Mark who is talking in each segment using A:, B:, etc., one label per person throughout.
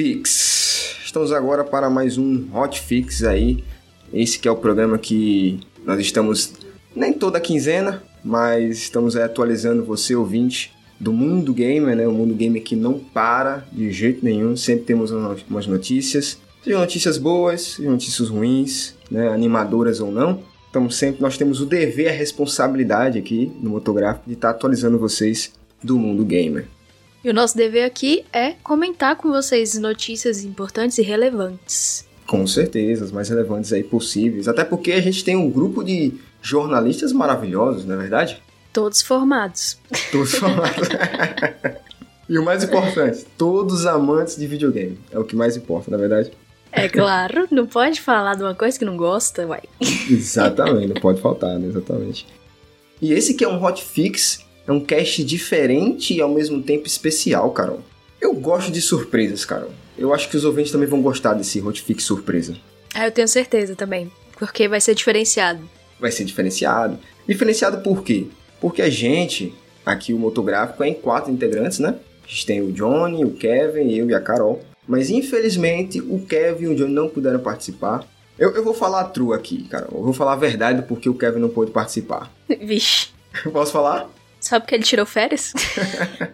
A: Hotfix. Estamos agora para mais um Hotfix aí. Esse que é o programa que nós estamos nem toda quinzena, mas estamos atualizando você ouvinte do mundo gamer, né? O mundo gamer que não para de jeito nenhum. Sempre temos umas notícias, sejam notícias boas, sejam notícias ruins, né? Animadoras ou não. Então sempre nós temos o dever, a responsabilidade aqui no Motográfico de estar atualizando vocês do mundo gamer.
B: E o nosso dever aqui é comentar com vocês notícias importantes e relevantes.
A: Com certeza, as mais relevantes aí possíveis. Até porque a gente tem um grupo de jornalistas maravilhosos, não é verdade?
B: Todos formados.
A: Todos formados. e o mais importante, todos amantes de videogame. É o que mais importa, na é verdade?
B: É claro, não pode falar de uma coisa que não gosta, uai.
A: Exatamente, não pode faltar, né? Exatamente. E esse que é um hotfix é um cast diferente e ao mesmo tempo especial, Carol. Eu gosto de surpresas, Carol. Eu acho que os ouvintes também vão gostar desse Hotfix surpresa.
B: Ah, eu tenho certeza também. Porque vai ser diferenciado.
A: Vai ser diferenciado. Diferenciado por quê? Porque a gente, aqui o Motográfico, é em quatro integrantes, né? A gente tem o Johnny, o Kevin, eu e a Carol. Mas infelizmente o Kevin e o Johnny não puderam participar. Eu, eu vou falar a true aqui, Carol. Eu vou falar a verdade porque o Kevin não pôde participar.
B: Vixe.
A: Posso falar?
B: Sabe que ele tirou férias?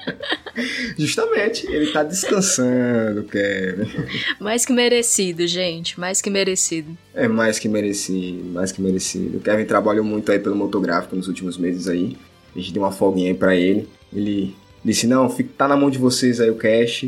A: Justamente, ele tá descansando, Kevin.
B: Mais que merecido, gente, mais que merecido.
A: É mais que merecido, mais que merecido. O Kevin trabalhou muito aí pelo motográfico nos últimos meses aí. A gente deu uma folguinha aí pra ele. Ele disse, não, tá na mão de vocês aí o cash.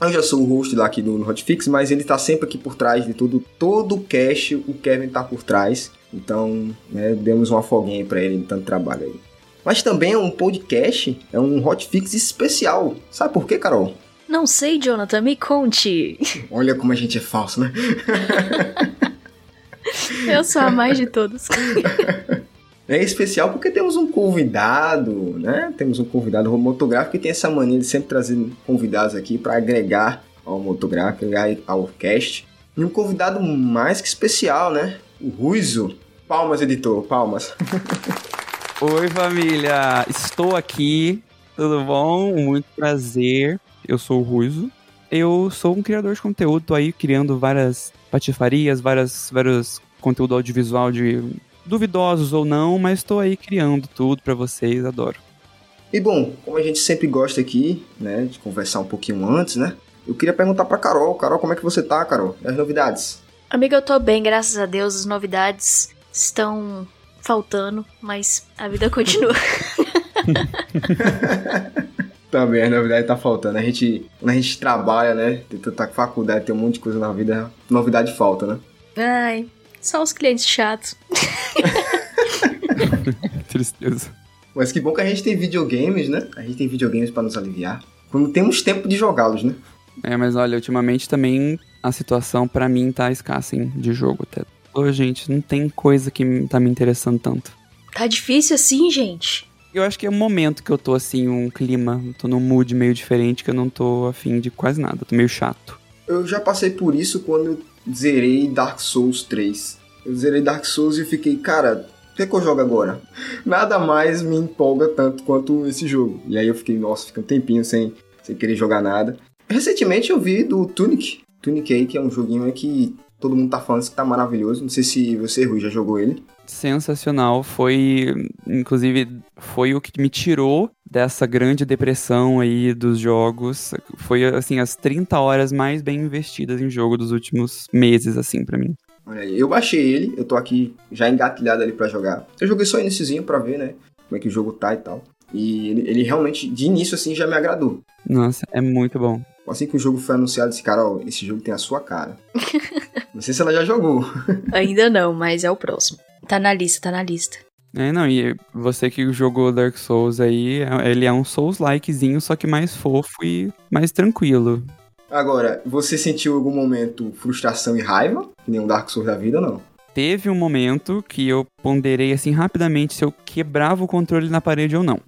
A: Eu já sou o host lá aqui do Hotfix, mas ele tá sempre aqui por trás de tudo. Todo o cash, o Kevin tá por trás. Então, né, demos uma folguinha aí pra ele tanto trabalho aí mas também é um podcast, é um hotfix especial. Sabe por quê, Carol?
B: Não sei, Jonathan, me conte.
A: Olha como a gente é falso, né?
B: Eu sou a mais de todos.
A: É especial porque temos um convidado, né? Temos um convidado motográfico que tem essa mania de sempre trazer convidados aqui para agregar ao motográfico, agregar ao cast. E um convidado mais que especial, né? O Ruizo. Palmas, editor, palmas.
C: Oi, família! Estou aqui, tudo bom? Muito prazer. Eu sou o Ruizo. Eu sou um criador de conteúdo, tô aí criando várias patifarias, várias, vários conteúdo audiovisual de duvidosos ou não, mas estou aí criando tudo para vocês, adoro.
A: E bom, como a gente sempre gosta aqui, né, de conversar um pouquinho antes, né? Eu queria perguntar para Carol, Carol, como é que você tá, Carol? E as novidades?
B: Amiga, eu tô bem, graças a Deus. As novidades estão faltando, mas a vida continua.
A: Também, a novidade tá faltando. A gente, quando a gente trabalha, né? Tá com faculdade, tem um monte de coisa na vida, novidade falta, né?
B: Ai, só os clientes chatos.
C: Tristeza.
A: Mas que bom que a gente tem videogames, né? A gente tem videogames para nos aliviar. Quando temos tempo de jogá-los, né?
C: É, mas olha, ultimamente também a situação para mim tá escassa, hein, de jogo até. Ô, gente, não tem coisa que tá me interessando tanto.
B: Tá difícil assim, gente?
C: Eu acho que é um momento que eu tô assim, um clima, tô num mood meio diferente, que eu não tô afim de quase nada, tô meio chato.
A: Eu já passei por isso quando eu zerei Dark Souls 3. Eu zerei Dark Souls e fiquei, cara, o que, é que eu jogo agora? Nada mais me empolga tanto quanto esse jogo. E aí eu fiquei, nossa, fiquei um tempinho sem, sem querer jogar nada. Recentemente eu vi do Tunic. Tunic aí, que é um joguinho que todo mundo tá falando que tá maravilhoso. Não sei se você, Rui, já jogou ele.
C: Sensacional. Foi, inclusive, foi o que me tirou dessa grande depressão aí dos jogos. Foi, assim, as 30 horas mais bem investidas em jogo dos últimos meses, assim, para mim.
A: Olha aí, eu baixei ele, eu tô aqui já engatilhado ali para jogar. Eu joguei só iníciozinho pra ver, né, como é que o jogo tá e tal. E ele, ele realmente, de início, assim, já me agradou.
C: Nossa, é muito bom.
A: Assim que o jogo foi anunciado, esse cara, ó, esse jogo tem a sua cara. não sei se ela já jogou.
B: Ainda não, mas é o próximo. Tá na lista, tá na lista.
C: É, não, e você que jogou Dark Souls aí, ele é um Souls-likezinho, só que mais fofo e mais tranquilo.
A: Agora, você sentiu algum momento frustração e raiva? Que nem um Dark Souls da vida, não?
C: Teve um momento que eu ponderei assim rapidamente se eu quebrava o controle na parede ou não.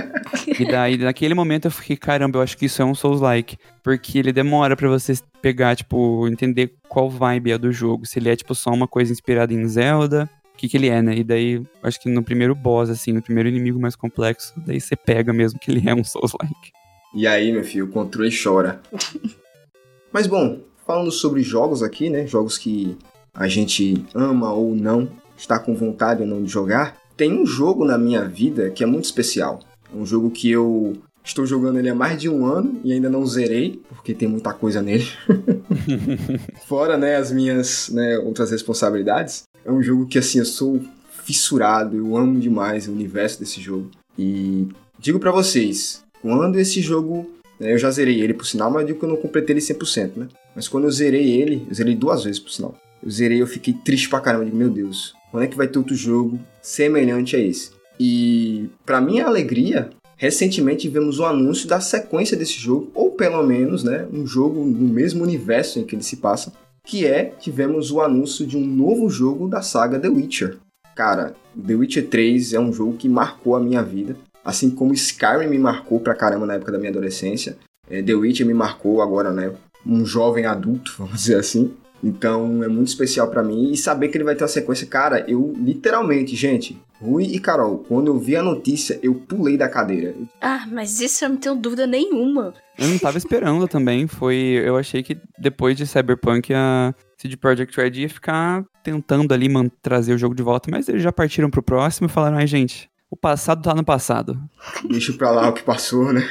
C: e daí, naquele momento, eu fiquei, caramba, eu acho que isso é um Souls-like. Porque ele demora para você pegar, tipo, entender qual vibe é do jogo. Se ele é, tipo, só uma coisa inspirada em Zelda. O que, que ele é, né? E daí, acho que no primeiro boss, assim, no primeiro inimigo mais complexo, daí você pega mesmo que ele é um Souls-like.
A: E aí, meu filho, o controle chora. Mas bom, falando sobre jogos aqui, né? Jogos que a gente ama ou não, está com vontade ou não de jogar. Tem um jogo na minha vida que é muito especial. É um jogo que eu estou jogando ele há mais de um ano e ainda não zerei, porque tem muita coisa nele. Fora, né, as minhas né, outras responsabilidades. É um jogo que, assim, eu sou fissurado, eu amo demais o universo desse jogo. E digo para vocês, quando esse jogo né, eu já zerei ele, por sinal, mas eu digo que eu não completei ele 100%, né? Mas quando eu zerei ele, eu zerei duas vezes, por sinal. Eu zerei eu fiquei triste pra caramba. Digo, meu Deus, quando é que vai ter outro jogo semelhante a esse? E, para minha alegria, recentemente vimos o anúncio da sequência desse jogo, ou pelo menos, né, um jogo no mesmo universo em que ele se passa, que é, tivemos o anúncio de um novo jogo da saga The Witcher. Cara, The Witcher 3 é um jogo que marcou a minha vida, assim como Skyrim me marcou pra caramba na época da minha adolescência. É, The Witcher me marcou agora, né, um jovem adulto, vamos dizer assim. Então é muito especial para mim e saber que ele vai ter uma sequência, cara, eu literalmente, gente, Rui e Carol, quando eu vi a notícia, eu pulei da cadeira.
B: Ah, mas isso eu não tenho dúvida nenhuma.
C: Eu não tava esperando também, foi, eu achei que depois de Cyberpunk a CD Projekt Red ia ficar tentando ali trazer o jogo de volta, mas eles já partiram pro próximo e falaram, ai gente, o passado tá no passado.
A: Deixa pra lá o que passou, né?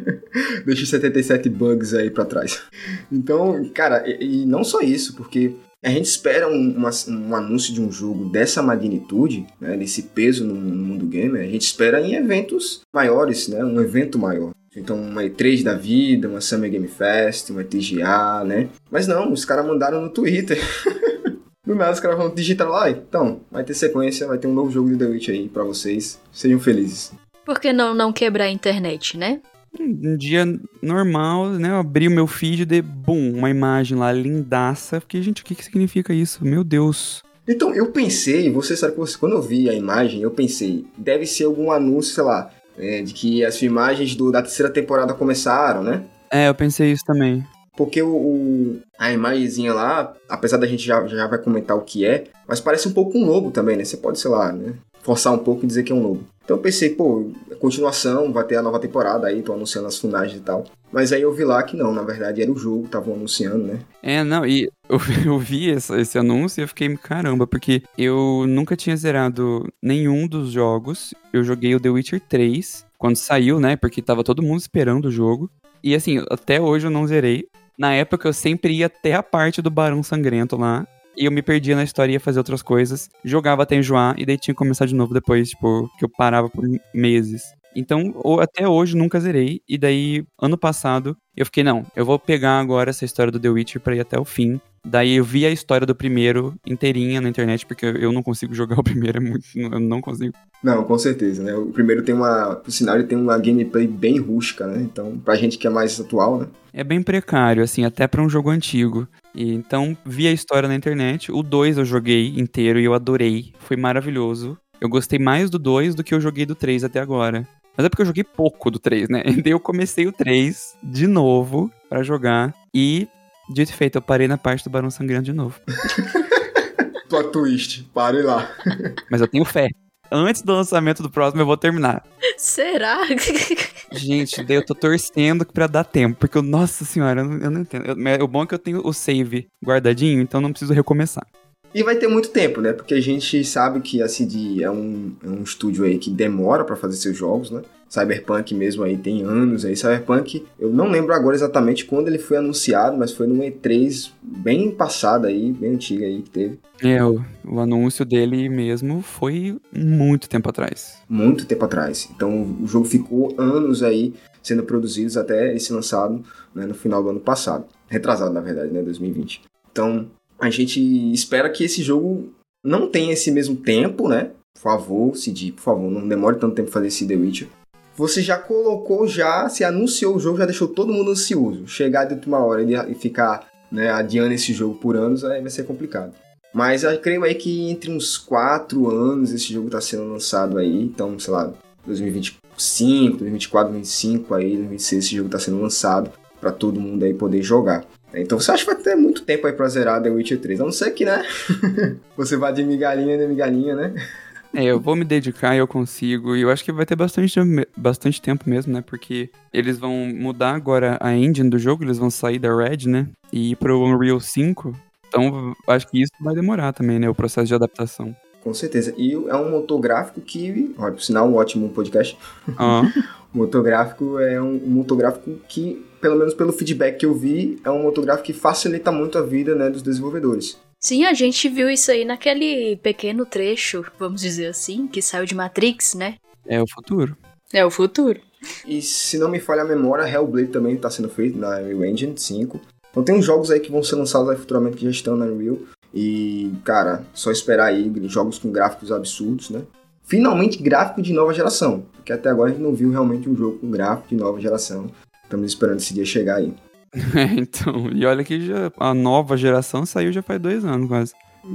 A: Deixa os 77 bugs aí pra trás. Então, cara, e, e não só isso, porque a gente espera um, uma, um, anúncio de um jogo dessa magnitude, né, desse peso no, no, mundo gamer, a gente espera em eventos maiores, né, um evento maior. Então, uma E3 da vida, uma Summer Game Fest, uma TGA, né? Mas não, os caras mandaram no Twitter. Do nada os caras vão digitar lá, então, vai ter sequência, vai ter um novo jogo de The Witch aí pra vocês. Sejam felizes.
B: Por que não, não quebrar a internet, né?
C: Um dia normal, né? Eu abri o meu feed de, bum, uma imagem lá lindaça. Fiquei, gente, o que, que significa isso? Meu Deus.
A: Então, eu pensei, você sabe que quando eu vi a imagem, eu pensei, deve ser algum anúncio, sei lá, é, de que as filmagens do, da terceira temporada começaram, né?
C: É, eu pensei isso também.
A: Porque o, o, a imagenzinha lá, apesar da gente já, já vai comentar o que é, mas parece um pouco um lobo também, né? Você pode, sei lá, né? Forçar um pouco e dizer que é um lobo. Então eu pensei, pô, continuação, vai ter a nova temporada aí, tô anunciando as finais e tal. Mas aí eu vi lá que não, na verdade era o jogo, estavam anunciando, né?
C: É, não, e eu, eu vi esse, esse anúncio e eu fiquei, caramba, porque eu nunca tinha zerado nenhum dos jogos. Eu joguei o The Witcher 3 quando saiu, né? Porque tava todo mundo esperando o jogo. E assim, até hoje eu não zerei. Na época eu sempre ia até a parte do Barão Sangrento lá. E eu me perdia na história, ia fazer outras coisas. Jogava até enjoar e daí tinha que começar de novo depois, tipo, que eu parava por meses. Então, até hoje nunca zerei. E daí, ano passado, eu fiquei, não, eu vou pegar agora essa história do The Witcher pra ir até o fim. Daí eu vi a história do primeiro inteirinha na internet, porque eu não consigo jogar o primeiro, é muito, eu não consigo.
A: Não, com certeza, né? O primeiro tem uma, por sinal, ele tem uma gameplay bem rústica, né? Então, pra gente que é mais atual, né?
C: É bem precário, assim, até para um jogo antigo. E, então, vi a história na internet. O 2 eu joguei inteiro e eu adorei. Foi maravilhoso. Eu gostei mais do 2 do que eu joguei do 3 até agora. Mas é porque eu joguei pouco do 3, né? E daí eu comecei o 3 de novo para jogar. E Dito e feito, eu parei na parte do Barão Sangrento de novo.
A: Plot twist, pare lá.
C: Mas eu tenho fé. Antes do lançamento do próximo, eu vou terminar.
B: Será?
C: Gente, daí eu tô torcendo pra dar tempo. Porque, nossa senhora, eu não, eu não entendo. Eu, o bom é que eu tenho o save guardadinho, então não preciso recomeçar.
A: E vai ter muito tempo, né? Porque a gente sabe que a CD é um, é um estúdio aí que demora para fazer seus jogos, né? Cyberpunk mesmo aí tem anos aí. Cyberpunk, eu não lembro agora exatamente quando ele foi anunciado, mas foi no E3 bem passado aí, bem antiga aí que teve.
C: É, o, o anúncio dele mesmo foi muito tempo atrás.
A: Muito tempo atrás. Então o jogo ficou anos aí sendo produzido até esse lançado né, no final do ano passado. Retrasado, na verdade, né? 2020. Então a gente espera que esse jogo não tenha esse mesmo tempo, né? Por favor, CD, por favor, não demore tanto tempo fazer esse The Witcher você já colocou, já se anunciou o jogo, já deixou todo mundo ansioso. Chegar de última hora e ficar né, adiando esse jogo por anos, aí vai ser complicado. Mas eu creio aí que entre uns 4 anos esse jogo está sendo lançado aí, então, sei lá, 2025, 2024, 2025 aí, 2026 esse jogo está sendo lançado para todo mundo aí poder jogar. Então você acha que vai ter muito tempo aí pra zerar The Witcher 3, a não ser que, né, você vá de migalhinha de migalhinha, né?
C: É, eu vou me dedicar e eu consigo. E eu acho que vai ter bastante, bastante tempo mesmo, né? Porque eles vão mudar agora a engine do jogo, eles vão sair da Red, né? E ir pro Unreal 5. Então, acho que isso vai demorar também, né? O processo de adaptação.
A: Com certeza. E é um motor gráfico que, olha, por sinal, um ótimo podcast.
C: Ah.
A: o motor gráfico é um, um motor gráfico que, pelo menos pelo feedback que eu vi, é um motor gráfico que facilita muito a vida né, dos desenvolvedores.
B: Sim, a gente viu isso aí naquele pequeno trecho, vamos dizer assim, que saiu de Matrix, né?
C: É o futuro.
B: É o futuro.
A: E se não me falha a memória, Hellblade também está sendo feito na Unreal Engine 5. Então tem uns jogos aí que vão ser lançados aí futuramente que já estão na Unreal. E, cara, só esperar aí jogos com gráficos absurdos, né? Finalmente gráfico de nova geração. Porque até agora a gente não viu realmente um jogo com gráfico de nova geração. Estamos esperando esse dia chegar aí.
C: É, então, e olha que já, a nova geração saiu já faz dois anos quase.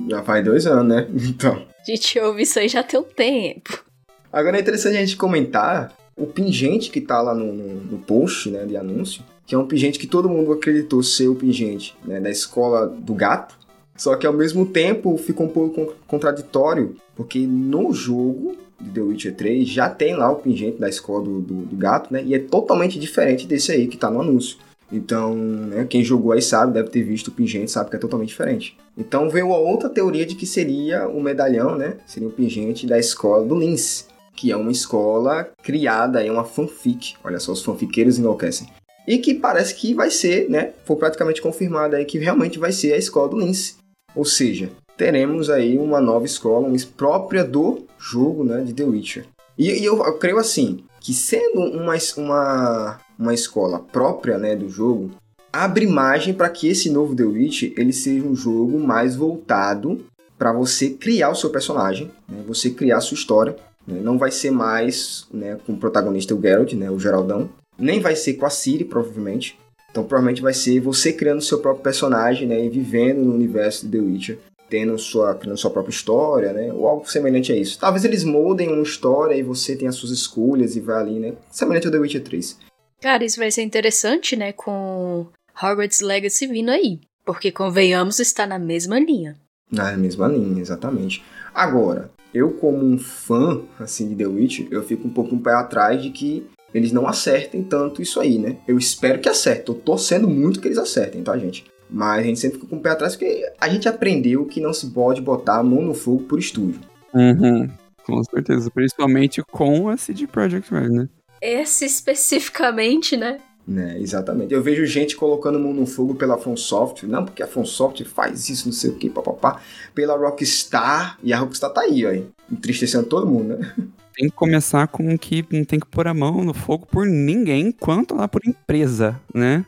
A: Já faz dois anos, né? Então.
B: A gente ouve isso aí já tem um tempo.
A: Agora é interessante a gente comentar o pingente que tá lá no, no, no post, né, de anúncio, que é um pingente que todo mundo acreditou ser o pingente, né, da escola do gato, só que ao mesmo tempo fica um pouco contraditório, porque no jogo de The Witcher 3 já tem lá o pingente da escola do, do, do gato, né, e é totalmente diferente desse aí que tá no anúncio. Então, né, quem jogou aí sabe, deve ter visto o pingente, sabe que é totalmente diferente. Então veio a outra teoria de que seria o medalhão, né? Seria o pingente da escola do Lince, que é uma escola criada, é uma fanfic. Olha só, os fanfiqueiros enlouquecem. E que parece que vai ser, né? Foi praticamente confirmado aí que realmente vai ser a escola do Lince. Ou seja, teremos aí uma nova escola, uma própria do jogo, né? De The Witcher. E, e eu, eu creio assim, que sendo uma, uma uma escola própria né, do jogo, abre margem para que esse novo The Witch ele seja um jogo mais voltado para você criar o seu personagem, né, você criar a sua história. Né, não vai ser mais né, com o protagonista o Geralt, né, o Geraldão, nem vai ser com a Ciri, provavelmente. Então, provavelmente vai ser você criando seu próprio personagem né, e vivendo no universo de The Witcher, tendo sua, criando sua própria história, né, ou algo semelhante a isso. Talvez eles moldem uma história e você tenha as suas escolhas e vai ali, né, semelhante ao The Witcher 3.
B: Cara, isso vai ser interessante, né? Com Hogwarts Legacy vindo aí. Porque, convenhamos, está na mesma linha.
A: Na mesma linha, exatamente. Agora, eu como um fã, assim, de The Witch, eu fico um pouco um pé atrás de que eles não acertem tanto isso aí, né? Eu espero que acertem. Eu tô torcendo muito que eles acertem, tá, gente? Mas a gente sempre fica com o pé atrás porque a gente aprendeu que não se pode botar a mão no fogo por estúdio.
C: Uhum, com certeza. Principalmente com a CD Projekt Red, né?
B: Esse especificamente, né?
A: É, exatamente. Eu vejo gente colocando mão no fogo pela FromSoft, não, porque a FromSoft faz isso, não sei o que, papapá, pela Rockstar, e a Rockstar tá aí, ó, entristecendo todo mundo, né?
C: Tem que começar com que não tem que pôr a mão no fogo por ninguém, quanto lá por empresa, né?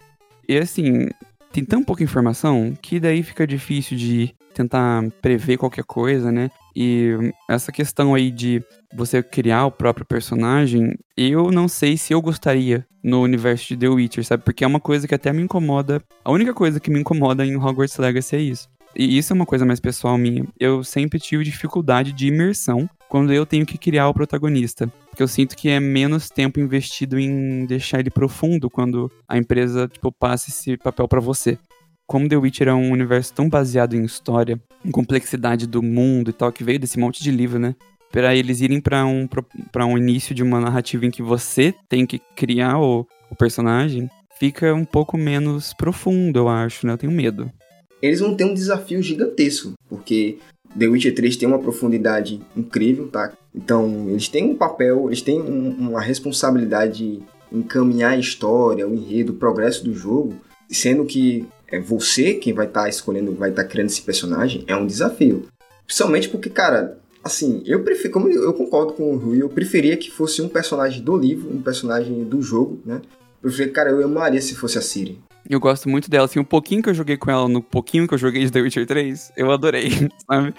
C: E assim, tem tão pouca informação que daí fica difícil de tentar prever qualquer coisa, né? E essa questão aí de você criar o próprio personagem, eu não sei se eu gostaria no universo de The Witcher, sabe? Porque é uma coisa que até me incomoda. A única coisa que me incomoda em Hogwarts Legacy é isso. E isso é uma coisa mais pessoal minha. Eu sempre tive dificuldade de imersão quando eu tenho que criar o protagonista. Porque eu sinto que é menos tempo investido em deixar ele profundo quando a empresa, tipo, passa esse papel para você como The Witcher é um universo tão baseado em história, em complexidade do mundo e tal, que veio desse monte de livro, né? Para eles irem para um, pra um início de uma narrativa em que você tem que criar o, o personagem, fica um pouco menos profundo, eu acho, né? Eu tenho medo.
A: Eles vão ter um desafio gigantesco, porque The Witcher 3 tem uma profundidade incrível, tá? Então, eles têm um papel, eles têm um, uma responsabilidade de encaminhar a história, o enredo, o progresso do jogo, sendo que é você quem vai estar tá escolhendo, vai estar tá criando esse personagem, é um desafio. Principalmente porque, cara, assim, eu prefiro, como eu concordo com o Rui, eu preferia que fosse um personagem do livro, um personagem do jogo, né? Eu cara, eu amaria se fosse a Siri.
C: Eu gosto muito dela, assim, um pouquinho que eu joguei com ela, no pouquinho que eu joguei de The Witcher 3, eu adorei, sabe?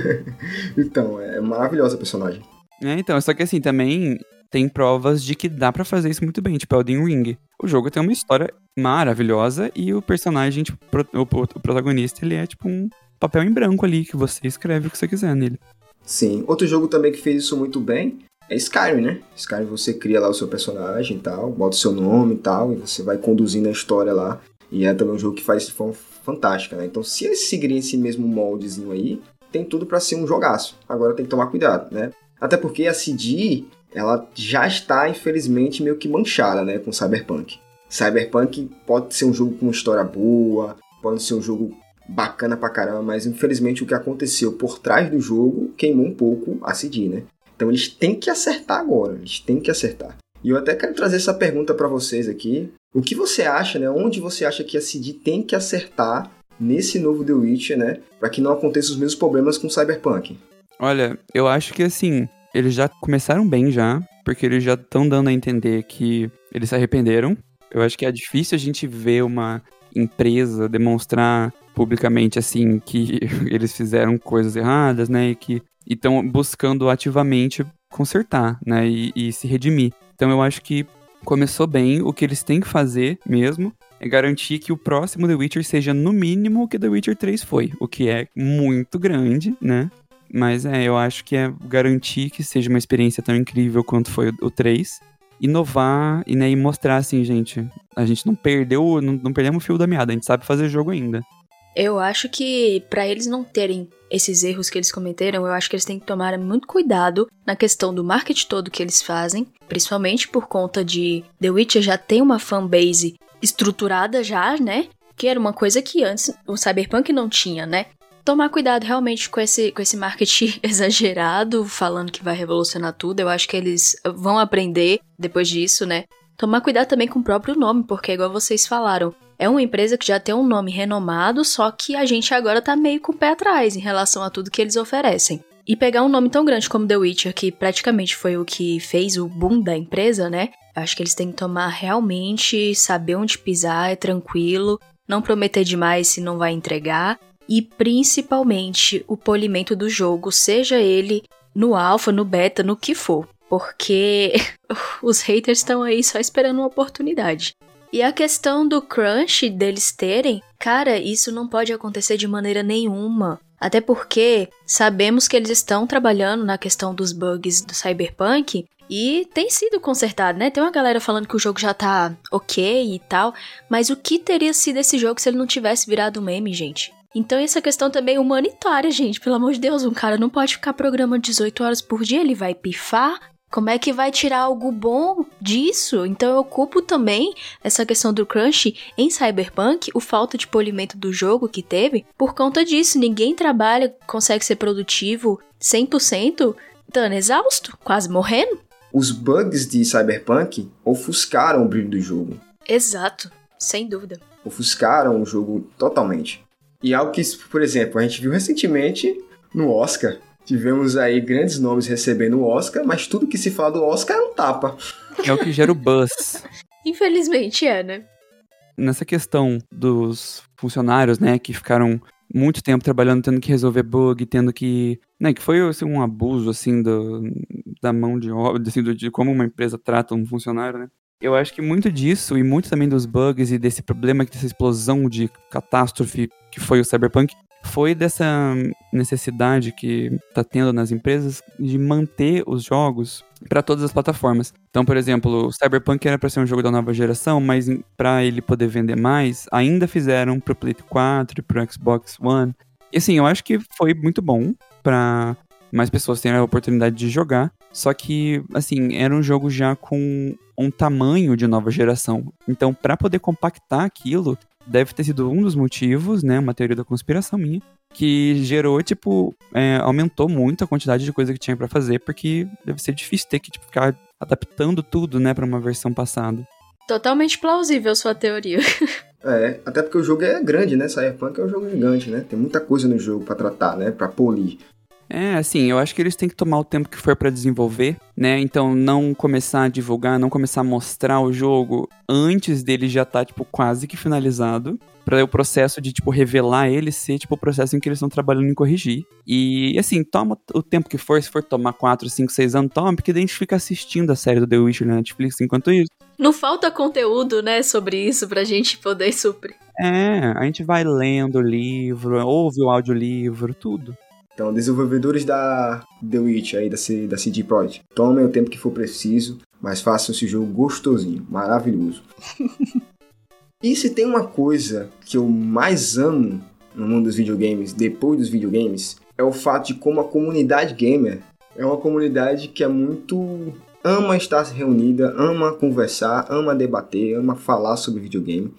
A: então, é maravilhosa a personagem.
C: É, então, só que assim, também tem provas de que dá para fazer isso muito bem, tipo Elden Ring. O jogo tem uma história maravilhosa e o personagem, tipo, o, o protagonista, ele é tipo um papel em branco ali, que você escreve o que você quiser nele.
A: Sim. Outro jogo também que fez isso muito bem é Skyrim, né? Skyrim você cria lá o seu personagem e tal, bota o seu nome e tal, e você vai conduzindo a história lá. E é também um jogo que faz de forma fantástica, né? Então, se eles seguirem esse mesmo moldezinho aí, tem tudo para ser um jogaço. Agora tem que tomar cuidado, né? Até porque a CD, ela já está, infelizmente, meio que manchada, né, com Cyberpunk. Cyberpunk pode ser um jogo com história boa, pode ser um jogo bacana pra caramba, mas infelizmente o que aconteceu por trás do jogo queimou um pouco a CD, né? Então eles têm que acertar agora, eles têm que acertar. E eu até quero trazer essa pergunta para vocês aqui. O que você acha, né? Onde você acha que a CD tem que acertar nesse novo The Witcher, né? Para que não aconteçam os mesmos problemas com Cyberpunk?
C: Olha, eu acho que assim, eles já começaram bem já, porque eles já estão dando a entender que eles se arrependeram. Eu acho que é difícil a gente ver uma empresa demonstrar publicamente assim que eles fizeram coisas erradas, né, e que estão buscando ativamente consertar, né, e, e se redimir. Então eu acho que começou bem, o que eles têm que fazer mesmo é garantir que o próximo The Witcher seja no mínimo o que The Witcher 3 foi, o que é muito grande, né? Mas é, eu acho que é garantir que seja uma experiência tão incrível quanto foi o, 3. Inovar e, né, e mostrar assim, gente, a gente não perdeu, não, não perdemos o fio da meada, a gente sabe fazer jogo ainda.
B: Eu acho que para eles não terem esses erros que eles cometeram, eu acho que eles têm que tomar muito cuidado na questão do marketing todo que eles fazem, principalmente por conta de The Witcher já tem uma fanbase estruturada já, né? Que era uma coisa que antes o Cyberpunk não tinha, né? Tomar cuidado realmente com esse, com esse marketing exagerado, falando que vai revolucionar tudo. Eu acho que eles vão aprender depois disso, né? Tomar cuidado também com o próprio nome, porque, igual vocês falaram, é uma empresa que já tem um nome renomado, só que a gente agora tá meio com o pé atrás em relação a tudo que eles oferecem. E pegar um nome tão grande como The Witcher, que praticamente foi o que fez o boom da empresa, né? Acho que eles têm que tomar realmente, saber onde pisar, é tranquilo, não prometer demais se não vai entregar e principalmente o polimento do jogo, seja ele no alfa, no beta, no que for, porque os haters estão aí só esperando uma oportunidade. E a questão do crunch deles terem, cara, isso não pode acontecer de maneira nenhuma. Até porque sabemos que eles estão trabalhando na questão dos bugs do Cyberpunk e tem sido consertado, né? Tem uma galera falando que o jogo já tá ok e tal, mas o que teria sido esse jogo se ele não tivesse virado um meme, gente? Então, essa questão também é humanitária, gente. Pelo amor de Deus, um cara não pode ficar programando 18 horas por dia, ele vai pifar. Como é que vai tirar algo bom disso? Então eu culpo também essa questão do crunch em Cyberpunk, o falta de polimento do jogo que teve, por conta disso. Ninguém trabalha, consegue ser produtivo 100%, dando exausto, quase morrendo.
A: Os bugs de Cyberpunk ofuscaram o brilho do jogo.
B: Exato, sem dúvida.
A: Ofuscaram o jogo totalmente. E algo que, por exemplo, a gente viu recentemente no Oscar. Tivemos aí grandes nomes recebendo o Oscar, mas tudo que se fala do Oscar é um tapa.
C: É o que gera o buzz.
B: Infelizmente é, né?
C: Nessa questão dos funcionários, né, que ficaram muito tempo trabalhando, tendo que resolver bug, tendo que. Né, que foi assim, um abuso, assim, do, da mão de obra, assim, do, de como uma empresa trata um funcionário, né? Eu acho que muito disso, e muito também dos bugs e desse problema, dessa explosão de catástrofe que foi o Cyberpunk, foi dessa necessidade que está tendo nas empresas de manter os jogos para todas as plataformas. Então, por exemplo, o Cyberpunk era para ser um jogo da nova geração, mas para ele poder vender mais, ainda fizeram para o Play 4 e para o Xbox One. E assim, eu acho que foi muito bom para mais pessoas terem a oportunidade de jogar. Só que, assim, era um jogo já com um tamanho de nova geração. Então, para poder compactar aquilo, deve ter sido um dos motivos, né? Uma teoria da conspiração minha, que gerou, tipo, é, aumentou muito a quantidade de coisa que tinha para fazer, porque deve ser difícil ter que tipo, ficar adaptando tudo, né, para uma versão passada.
B: Totalmente plausível sua teoria.
A: É, até porque o jogo é grande, né? Cyberpunk é um jogo gigante, né? Tem muita coisa no jogo para tratar, né? Para polir.
C: É, assim, eu acho que eles têm que tomar o tempo que for para desenvolver, né? Então não começar a divulgar, não começar a mostrar o jogo antes dele já tá tipo quase que finalizado, para o processo de tipo revelar ele ser tipo o processo em que eles estão trabalhando em corrigir. E assim, toma o tempo que for, se for tomar 4, 5, 6 anos, toma, porque daí a gente fica assistindo a série do The Witcher na Netflix enquanto isso.
B: Não falta conteúdo, né, sobre isso pra gente poder suprir.
C: É, a gente vai lendo o livro, ouve o audiolivro, tudo.
A: Então, desenvolvedores da The Witch aí, da, C, da CD Projekt, tomem o tempo que for preciso, mas façam esse jogo gostosinho, maravilhoso. e se tem uma coisa que eu mais amo no mundo dos videogames, depois dos videogames, é o fato de como a comunidade gamer é uma comunidade que é muito ama estar reunida, ama conversar, ama debater, ama falar sobre videogame.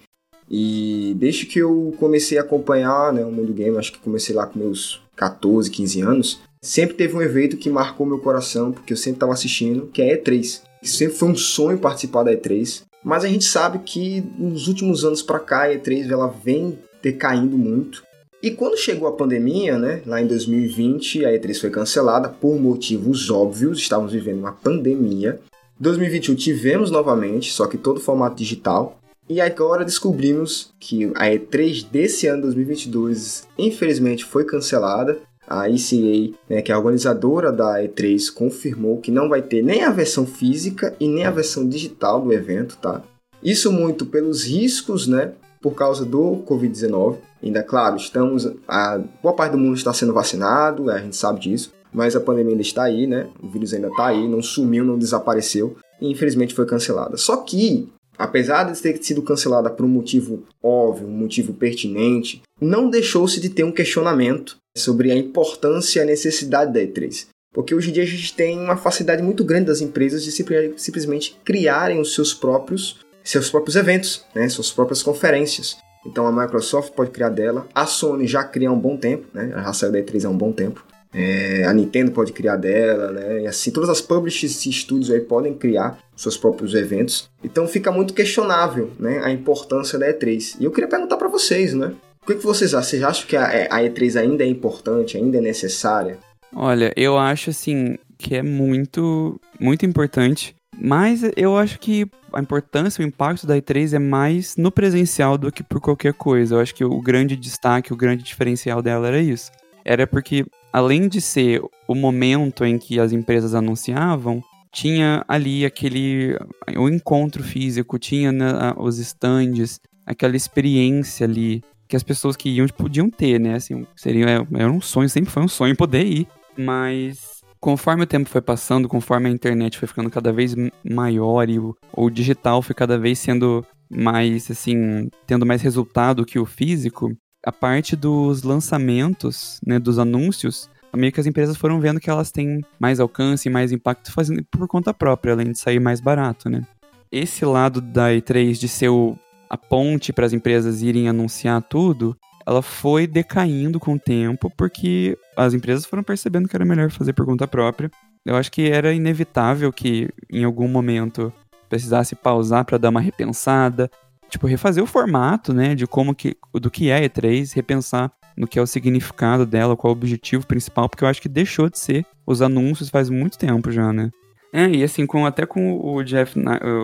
A: E desde que eu comecei a acompanhar né, o mundo game, acho que comecei lá com meus 14, 15 anos, sempre teve um evento que marcou meu coração, porque eu sempre estava assistindo, que é a E3. Sempre foi um sonho participar da E3, mas a gente sabe que nos últimos anos para cá a E3 ela vem decaindo muito. E quando chegou a pandemia, né, lá em 2020, a E3 foi cancelada por motivos óbvios, estávamos vivendo uma pandemia. 2021 tivemos novamente, só que todo formato digital. E agora descobrimos que a E3 desse ano 2022, infelizmente, foi cancelada. A ECA, né, que é a organizadora da E3, confirmou que não vai ter nem a versão física e nem a versão digital do evento, tá? Isso muito pelos riscos, né, por causa do Covid-19. Ainda, claro, estamos. A boa parte do mundo está sendo vacinado, a gente sabe disso, mas a pandemia ainda está aí, né? O vírus ainda está aí, não sumiu, não desapareceu e infelizmente foi cancelada. Só que, apesar de ter sido cancelada por um motivo óbvio, um motivo pertinente, não deixou-se de ter um questionamento sobre a importância e a necessidade da E3. Porque hoje em dia a gente tem uma facilidade muito grande das empresas de simplesmente criarem os seus próprios seus próprios eventos, né, suas próprias conferências. Então a Microsoft pode criar dela, a Sony já cria há um bom tempo, né, já saiu da E3 há um bom tempo. É, a Nintendo pode criar dela, né? E assim, todas as publishers e estúdios aí podem criar seus próprios eventos. Então fica muito questionável, né? A importância da E3. E eu queria perguntar para vocês, né? O que, que vocês acham? Vocês acham que a, a E3 ainda é importante, ainda é necessária?
C: Olha, eu acho assim que é muito, muito importante. Mas eu acho que a importância, o impacto da E3 é mais no presencial do que por qualquer coisa. Eu acho que o grande destaque, o grande diferencial dela era isso. Era porque, além de ser o momento em que as empresas anunciavam, tinha ali aquele o encontro físico, tinha né, os stands, aquela experiência ali que as pessoas que iam podiam ter, né? Assim, seria era um sonho, sempre foi um sonho poder ir, mas conforme o tempo foi passando, conforme a internet foi ficando cada vez maior e o, o digital foi cada vez sendo mais, assim, tendo mais resultado que o físico, a parte dos lançamentos, né, dos anúncios, meio que as empresas foram vendo que elas têm mais alcance e mais impacto fazendo por conta própria, além de sair mais barato, né? Esse lado da E3 de ser o, a ponte para as empresas irem anunciar tudo, ela foi decaindo com o tempo porque as empresas foram percebendo que era melhor fazer por conta própria. Eu acho que era inevitável que em algum momento precisasse pausar para dar uma repensada, tipo refazer o formato, né, de como que do que é E3, repensar no que é o significado dela, qual é o objetivo principal, porque eu acho que deixou de ser os anúncios faz muito tempo já, né? É, e assim, com, até com o Jeff,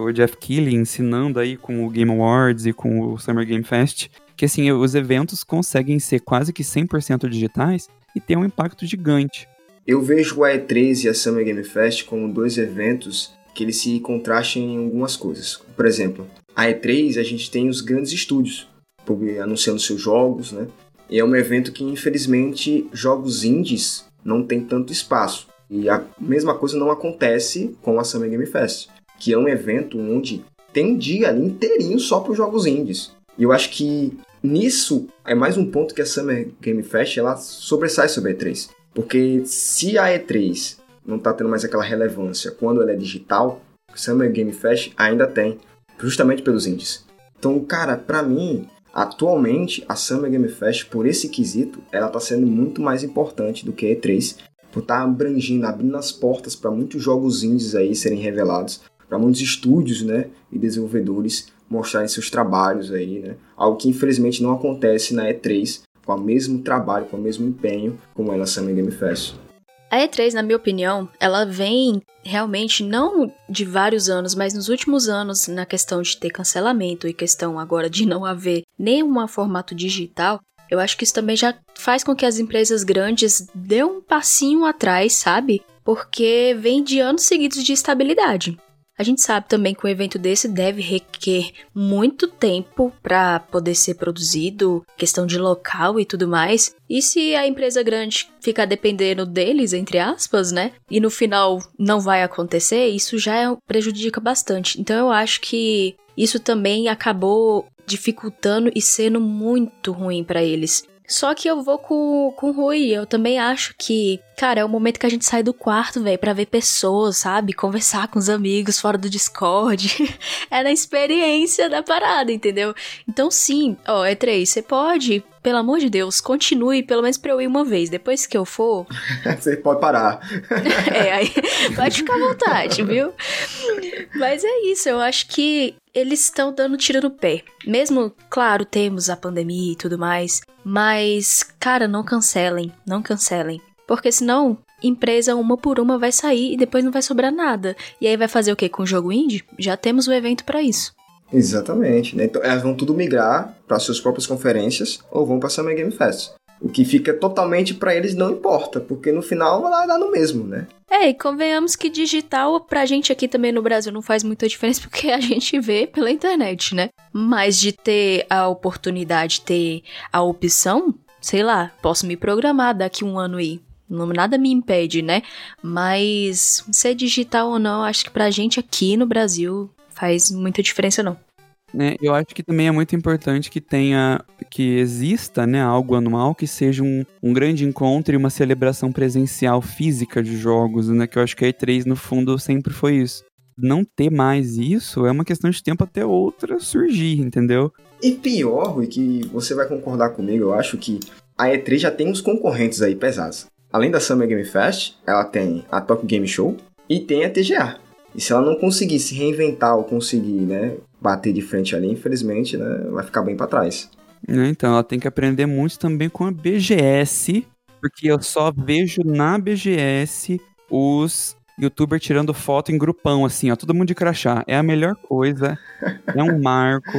C: o Jeff Keighley ensinando aí com o Game Awards e com o Summer Game Fest, que assim, os eventos conseguem ser quase que 100% digitais e ter um impacto gigante.
A: Eu vejo a E3 e a Summer Game Fest como dois eventos que eles se contrastem em algumas coisas. Por exemplo, a E3 a gente tem os grandes estúdios anunciando seus jogos, né? E é um evento que infelizmente jogos indies não tem tanto espaço. E a mesma coisa não acontece com a Summer Game Fest, que é um evento onde tem um dia ali inteirinho só para os jogos indies. E eu acho que nisso é mais um ponto que a Summer Game Fest ela sobressai sobre a E3. Porque se a E3 não está tendo mais aquela relevância quando ela é digital, Summer Game Fest ainda tem, justamente pelos indies. Então, cara, para mim, atualmente a Summer Game Fest, por esse quesito, ela está sendo muito mais importante do que a E3, por estar tá abrangindo, abrindo as portas para muitos jogos indies aí serem revelados, para muitos estúdios, né, e desenvolvedores mostrarem seus trabalhos aí, né? Algo que infelizmente não acontece na E3 com o mesmo trabalho, com o mesmo empenho como é na Summer Game Fest.
B: A E3, na minha opinião, ela vem realmente não de vários anos, mas nos últimos anos, na questão de ter cancelamento e questão agora de não haver nenhum formato digital, eu acho que isso também já faz com que as empresas grandes dêem um passinho atrás, sabe? Porque vem de anos seguidos de estabilidade. A gente sabe também que um evento desse deve requer muito tempo para poder ser produzido, questão de local e tudo mais. E se a empresa grande ficar dependendo deles, entre aspas, né? E no final não vai acontecer, isso já é, prejudica bastante. Então eu acho que isso também acabou dificultando e sendo muito ruim para eles. Só que eu vou com, com o Rui. Eu também acho que, cara, é o momento que a gente sai do quarto, velho, pra ver pessoas, sabe? Conversar com os amigos fora do Discord. é na experiência da parada, entendeu? Então, sim, ó, é três. Você pode, pelo amor de Deus, continue pelo menos pra eu ir uma vez. Depois que eu for.
A: Você pode parar.
B: é, aí pode ficar à vontade, viu? Mas é isso, eu acho que eles estão dando tiro no pé. Mesmo, claro, temos a pandemia e tudo mais, mas, cara, não cancelem, não cancelem. Porque senão, empresa uma por uma vai sair e depois não vai sobrar nada. E aí vai fazer o quê com o jogo indie? Já temos o evento para isso.
A: Exatamente, né? Então elas vão tudo migrar para suas próprias conferências ou vão para Summer Game Fest. O que fica totalmente para eles não importa, porque no final vai dar no mesmo, né?
B: É, e convenhamos que digital pra gente aqui também no Brasil não faz muita diferença porque a gente vê pela internet, né? Mas de ter a oportunidade, ter a opção, sei lá, posso me programar daqui um ano aí. Não, nada me impede, né? Mas ser digital ou não, acho que pra gente aqui no Brasil faz muita diferença não.
C: É, eu acho que também é muito importante que tenha, que exista, né, algo anual que seja um, um grande encontro e uma celebração presencial física de jogos, né, que eu acho que a E3 no fundo sempre foi isso. Não ter mais isso é uma questão de tempo até outra surgir, entendeu?
A: E pior, e que você vai concordar comigo, eu acho que a E3 já tem uns concorrentes aí pesados. Além da Summer Game Fest, ela tem a Tokyo Game Show e tem a TGA. E se ela não conseguir se reinventar ou conseguir, né, bater de frente ali, infelizmente, né, vai ficar bem para trás.
C: É, então, ela tem que aprender muito também com a BGS, porque eu só vejo na BGS os youtubers tirando foto em grupão, assim, ó, todo mundo de crachá. É a melhor coisa, é um marco,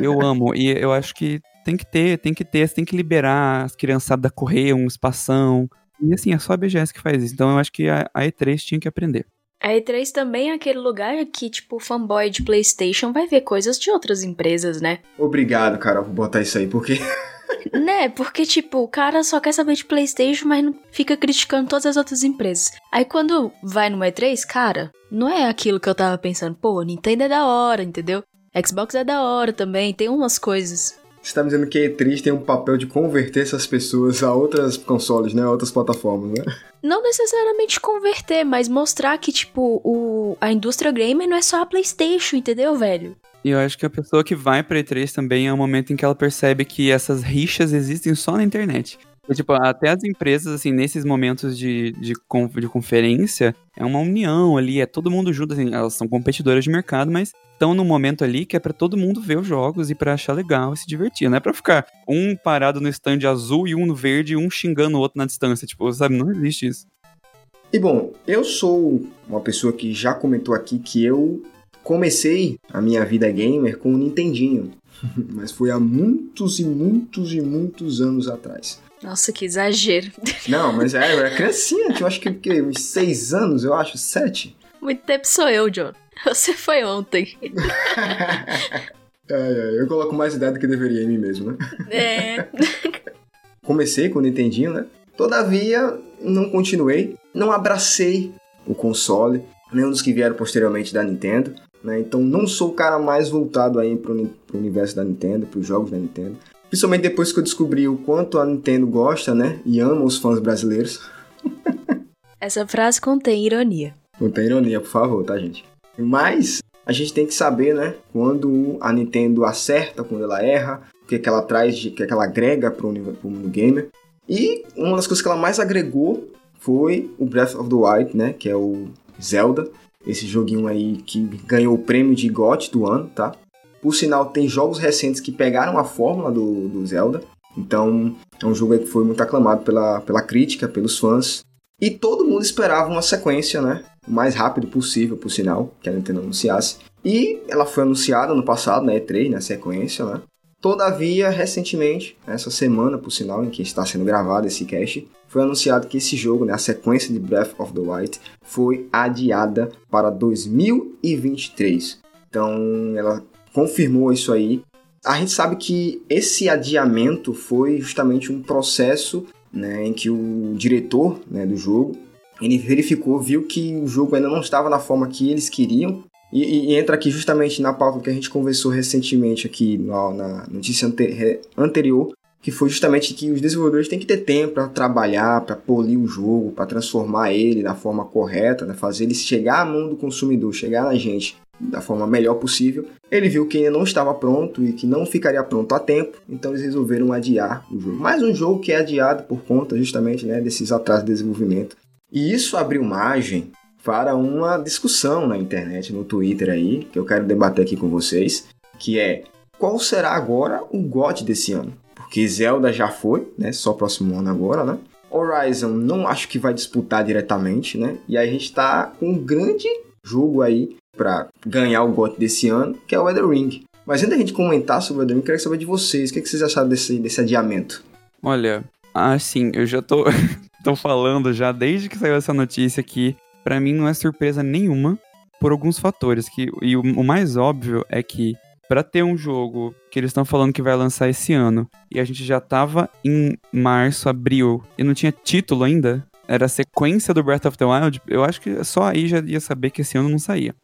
C: eu amo. E eu acho que tem que ter, tem que ter, tem que liberar as criançadas a correr, um espação. E assim, é só a BGS que faz isso. Então eu acho que a, a E3 tinha que aprender.
B: A E3 também é aquele lugar que, tipo, fanboy de PlayStation vai ver coisas de outras empresas, né?
A: Obrigado, cara, por botar isso aí, porque.
B: né? Porque, tipo, o cara só quer saber de PlayStation, mas não fica criticando todas as outras empresas. Aí quando vai no E3, cara, não é aquilo que eu tava pensando. Pô, Nintendo é da hora, entendeu? Xbox é da hora também, tem umas coisas.
A: Você está me dizendo que a E3 tem um papel de converter essas pessoas a outras consoles, né? A outras plataformas, né?
B: Não necessariamente converter, mas mostrar que, tipo, o, a indústria gamer não é só a PlayStation, entendeu, velho?
C: E eu acho que a pessoa que vai pra E3 também é o momento em que ela percebe que essas rixas existem só na internet. Tipo, até as empresas, assim, nesses momentos de, de, de conferência, é uma união ali, é todo mundo junto, assim, elas são competidoras de mercado, mas estão num momento ali que é para todo mundo ver os jogos e para achar legal e se divertir. Não é pra ficar um parado no stand azul e um no verde e um xingando o outro na distância. Tipo, sabe, não existe isso.
A: E bom, eu sou uma pessoa que já comentou aqui que eu comecei a minha vida gamer com o Nintendinho. Mas foi há muitos e muitos e muitos anos atrás.
B: Nossa, que exagero.
A: Não, mas é, eu era criancinha, eu acho que, que uns seis anos, eu acho, sete.
B: Muito tempo sou eu, John. Você foi ontem.
A: é, é, eu coloco mais idade do que deveria em mim mesmo, né?
B: É.
A: Comecei com o Nintendinho, né? Todavia, não continuei, não abracei o console, nenhum dos que vieram posteriormente da Nintendo, né? Então não sou o cara mais voltado aí pro, pro universo da Nintendo, pros jogos da Nintendo. Principalmente depois que eu descobri o quanto a Nintendo gosta, né? E ama os fãs brasileiros.
B: Essa frase contém ironia.
A: Contém ironia, por favor, tá, gente? Mas a gente tem que saber, né, quando a Nintendo acerta, quando ela erra, o que, é que ela traz, o que, é que ela agrega para o mundo gamer. E uma das coisas que ela mais agregou foi o Breath of the Wild, né, que é o Zelda, esse joguinho aí que ganhou o prêmio de GOT do ano, tá? Por sinal, tem jogos recentes que pegaram a fórmula do, do Zelda, então é um jogo que foi muito aclamado pela, pela crítica, pelos fãs, e todo mundo esperava uma sequência, né? o mais rápido possível, por sinal, que a Nintendo anunciasse. E ela foi anunciada no passado, na E3, na sequência, né? Todavia, recentemente, essa semana, por sinal, em que está sendo gravado esse cast, foi anunciado que esse jogo, né, a sequência de Breath of the Wild, foi adiada para 2023. Então, ela confirmou isso aí. A gente sabe que esse adiamento foi justamente um processo né, em que o diretor né, do jogo ele verificou, viu que o jogo ainda não estava na forma que eles queriam. E, e entra aqui justamente na pauta que a gente conversou recentemente aqui na, na notícia ante, anterior, que foi justamente que os desenvolvedores têm que ter tempo para trabalhar, para polir o jogo, para transformar ele da forma correta, né? fazer ele chegar à mão do consumidor, chegar na gente da forma melhor possível. Ele viu que ainda não estava pronto e que não ficaria pronto a tempo, então eles resolveram adiar o jogo. Mais um jogo que é adiado por conta justamente né, desses atrasos de desenvolvimento. E isso abriu margem para uma discussão na internet, no Twitter aí, que eu quero debater aqui com vocês, que é qual será agora o GOT desse ano? Porque Zelda já foi, né? Só próximo ano agora, né? Horizon não acho que vai disputar diretamente, né? E aí a gente tá com um grande jogo aí para ganhar o GOT desse ano, que é o Elden Ring. Mas antes da gente comentar sobre o Elden Ring, queria saber de vocês, o que, é que vocês acharam desse, desse adiamento?
C: Olha, assim, eu já tô, tô falando já desde que saiu essa notícia que para mim não é surpresa nenhuma por alguns fatores que e o, o mais óbvio é que para ter um jogo que eles estão falando que vai lançar esse ano. E a gente já tava em março, abril e não tinha título ainda, era a sequência do Breath of the Wild, eu acho que só aí já ia saber que esse ano não saía.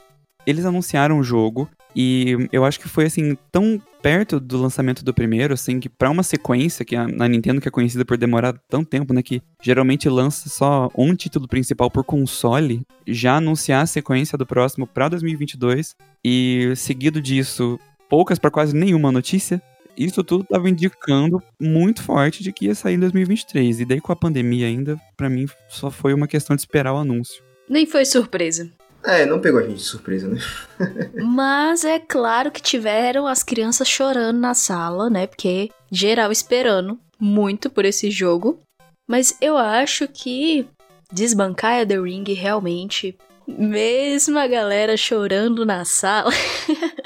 C: Eles anunciaram o jogo e eu acho que foi assim tão perto do lançamento do primeiro, assim, que para uma sequência que a, a, Nintendo que é conhecida por demorar tanto tempo, né, que geralmente lança só um título principal por console, já anunciar a sequência do próximo para 2022 e seguido disso, poucas para quase nenhuma notícia, isso tudo estava indicando muito forte de que ia sair em 2023. E daí com a pandemia ainda, para mim só foi uma questão de esperar o anúncio.
B: Nem foi surpresa.
A: É, não pegou a gente de surpresa, né?
B: Mas é claro que tiveram as crianças chorando na sala, né? Porque geral esperando muito por esse jogo. Mas eu acho que desbancar The Ring realmente, mesmo a galera chorando na sala,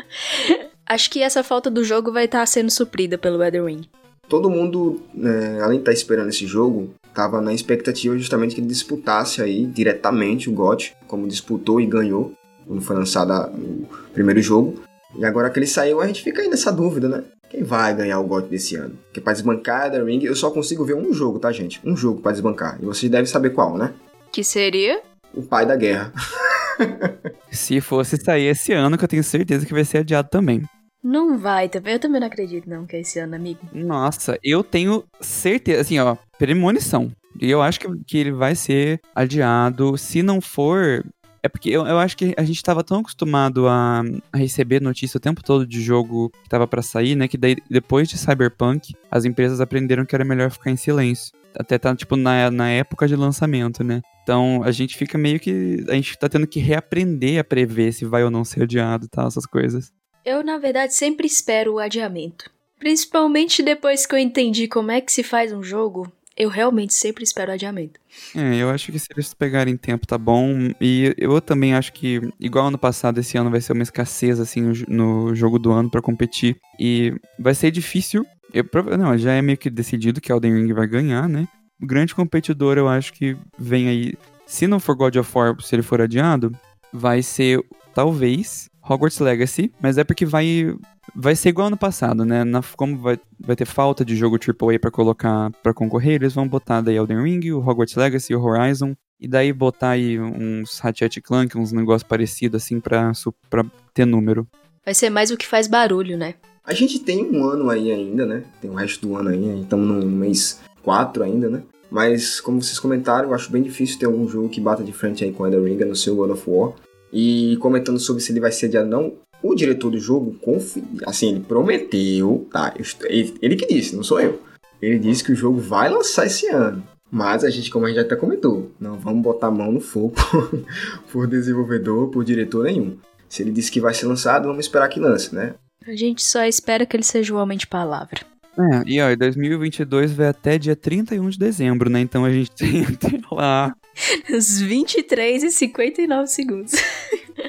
B: acho que essa falta do jogo vai estar tá sendo suprida pelo Elden Ring.
A: Todo mundo, né, além de estar tá esperando esse jogo, estava na expectativa justamente que ele disputasse aí diretamente o GOT, como disputou e ganhou quando foi lançado o primeiro jogo. E agora que ele saiu, a gente fica aí nessa dúvida, né? Quem vai ganhar o GOT desse ano? Porque para desbancar The Ring, eu só consigo ver um jogo, tá, gente? Um jogo para desbancar. E vocês devem saber qual, né?
B: Que seria?
A: O Pai da Guerra.
C: Se fosse sair esse ano, que eu tenho certeza que vai ser adiado também.
B: Não vai também. Eu também não acredito, não, que é esse ano, amigo.
C: Nossa, eu tenho certeza, assim, ó, premonição. E eu acho que, que ele vai ser adiado. Se não for. É porque eu, eu acho que a gente tava tão acostumado a, a receber notícia o tempo todo de jogo que tava para sair, né? Que daí, depois de Cyberpunk, as empresas aprenderam que era melhor ficar em silêncio. Até tá, tipo, na, na época de lançamento, né? Então a gente fica meio que. A gente tá tendo que reaprender a prever se vai ou não ser adiado e tal, essas coisas.
B: Eu, na verdade, sempre espero o adiamento. Principalmente depois que eu entendi como é que se faz um jogo, eu realmente sempre espero adiamento.
C: É, eu acho que se eles pegarem tempo tá bom. E eu também acho que, igual ano passado, esse ano vai ser uma escassez, assim, no jogo do ano para competir. E vai ser difícil. Eu, não, já é meio que decidido que Elden Ring vai ganhar, né? O grande competidor, eu acho que vem aí. Se não for God of War, se ele for adiado, vai ser talvez Hogwarts Legacy, mas é porque vai vai ser igual ano passado, né? Na, como vai, vai ter falta de jogo AAA para colocar para concorrer, eles vão botar daí Elden Ring, o Hogwarts Legacy, o Horizon e daí botar aí uns Ratchet Clank, uns negócios parecidos assim para para ter número.
B: Vai ser mais o que faz barulho, né?
A: A gente tem um ano aí ainda, né? Tem o resto do ano aí, estamos no mês 4 ainda, né? Mas, como vocês comentaram, eu acho bem difícil ter algum jogo que bata de frente aí com Elden Ring no seu God of War. E comentando sobre se ele vai ser adiado não, o diretor do jogo, confia, assim, ele prometeu, tá? Ele, ele que disse, não sou eu. Ele disse que o jogo vai lançar esse ano. Mas a gente, como a gente até comentou, não vamos botar a mão no fogo por desenvolvedor, por diretor nenhum. Se ele disse que vai ser lançado, vamos esperar que lance, né?
B: A gente só espera que ele seja o homem de palavra.
C: É, e ó, 2022 vai até dia 31 de dezembro, né? Então a gente tem até lá.
B: Os 23 e 59 segundos.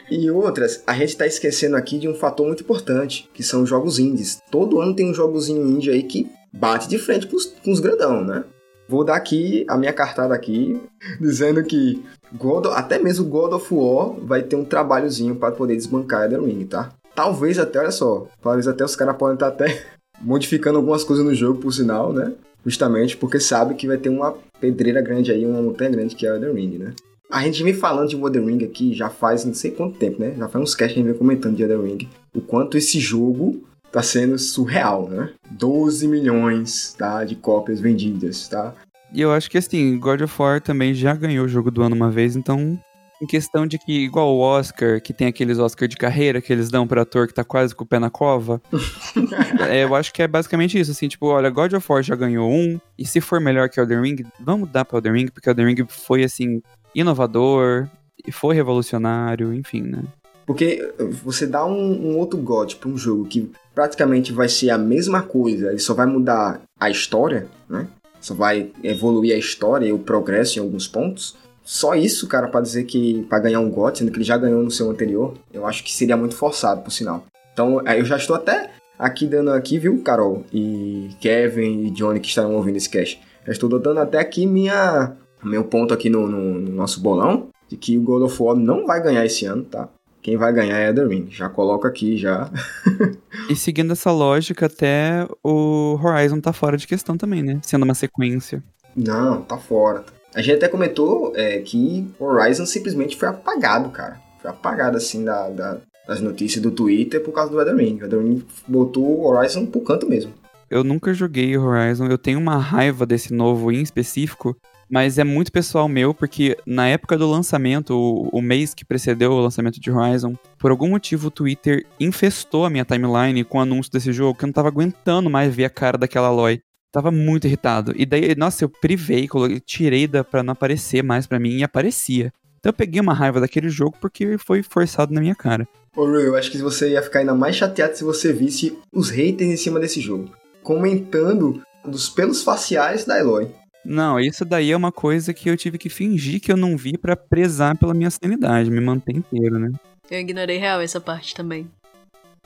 A: E outras, a gente tá esquecendo aqui de um fator muito importante, que são os jogos indies. Todo ano tem um jogozinho indie aí que bate de frente com os, os grandão, né? Vou dar aqui a minha cartada aqui, dizendo que God, até mesmo God of War vai ter um trabalhozinho para poder desbancar Elden Ring, tá? Talvez até, olha só, talvez até os caras podem estar tá até modificando algumas coisas no jogo, por sinal, né? Justamente porque sabe que vai ter uma pedreira grande aí, uma montanha grande que é Elden Ring, né? A gente vem falando de Elden Ring aqui já faz não sei quanto tempo, né? Já faz uns casts que a gente vem comentando de Elden Ring. O quanto esse jogo tá sendo surreal, né? 12 milhões, tá, de cópias vendidas, tá?
C: E eu acho que assim, God of War também já ganhou o jogo do ano uma vez, então em questão de que, igual o Oscar, que tem aqueles Oscar de carreira que eles dão pra ator que tá quase com o pé na cova. é, eu acho que é basicamente isso, assim, tipo, olha, God of War já ganhou um, e se for melhor que Elden Ring, vamos dar pra Elden Ring, porque Elden Ring foi, assim, inovador, e foi revolucionário, enfim, né?
A: Porque você dá um, um outro God pra um jogo que praticamente vai ser a mesma coisa, ele só vai mudar a história, né? Só vai evoluir a história e o progresso em alguns pontos. Só isso, cara, para dizer que para ganhar um GOT, sendo que ele já ganhou no seu anterior, eu acho que seria muito forçado, por sinal. Então, eu já estou até aqui dando aqui, viu, Carol e Kevin e Johnny que estão ouvindo esse cast. Já estou dando até aqui minha meu ponto aqui no, no, no nosso bolão de que o God of War não vai ganhar esse ano, tá? Quem vai ganhar é The Ring. Já coloco aqui, já.
C: e seguindo essa lógica, até o Horizon tá fora de questão também, né? Sendo uma sequência.
A: Não, tá fora. A gente até comentou é, que Horizon simplesmente foi apagado, cara. Foi apagado, assim, da, da, das notícias do Twitter por causa do Elden. O Elden botou Horizon pro canto mesmo.
C: Eu nunca joguei Horizon, eu tenho uma raiva desse novo em específico, mas é muito pessoal meu, porque na época do lançamento, o, o, mês que precedeu o lançamento de Horizon, por algum motivo o Twitter infestou a minha timeline com o anúncio desse jogo, que eu não tava aguentando mais ver a cara daquela Aloy. Tava muito irritado. E daí, nossa, eu privei, coloquei, tirei da, pra não aparecer mais pra mim e aparecia. Então eu peguei uma raiva daquele jogo porque foi forçado na minha cara.
A: Ô Rui, eu acho que você ia ficar ainda mais chateado se você visse os haters em cima desse jogo. Comentando dos pelos faciais da Eloy.
C: Não, isso daí é uma coisa que eu tive que fingir que eu não vi para prezar pela minha sanidade, me manter inteiro, né?
B: Eu ignorei real essa parte também.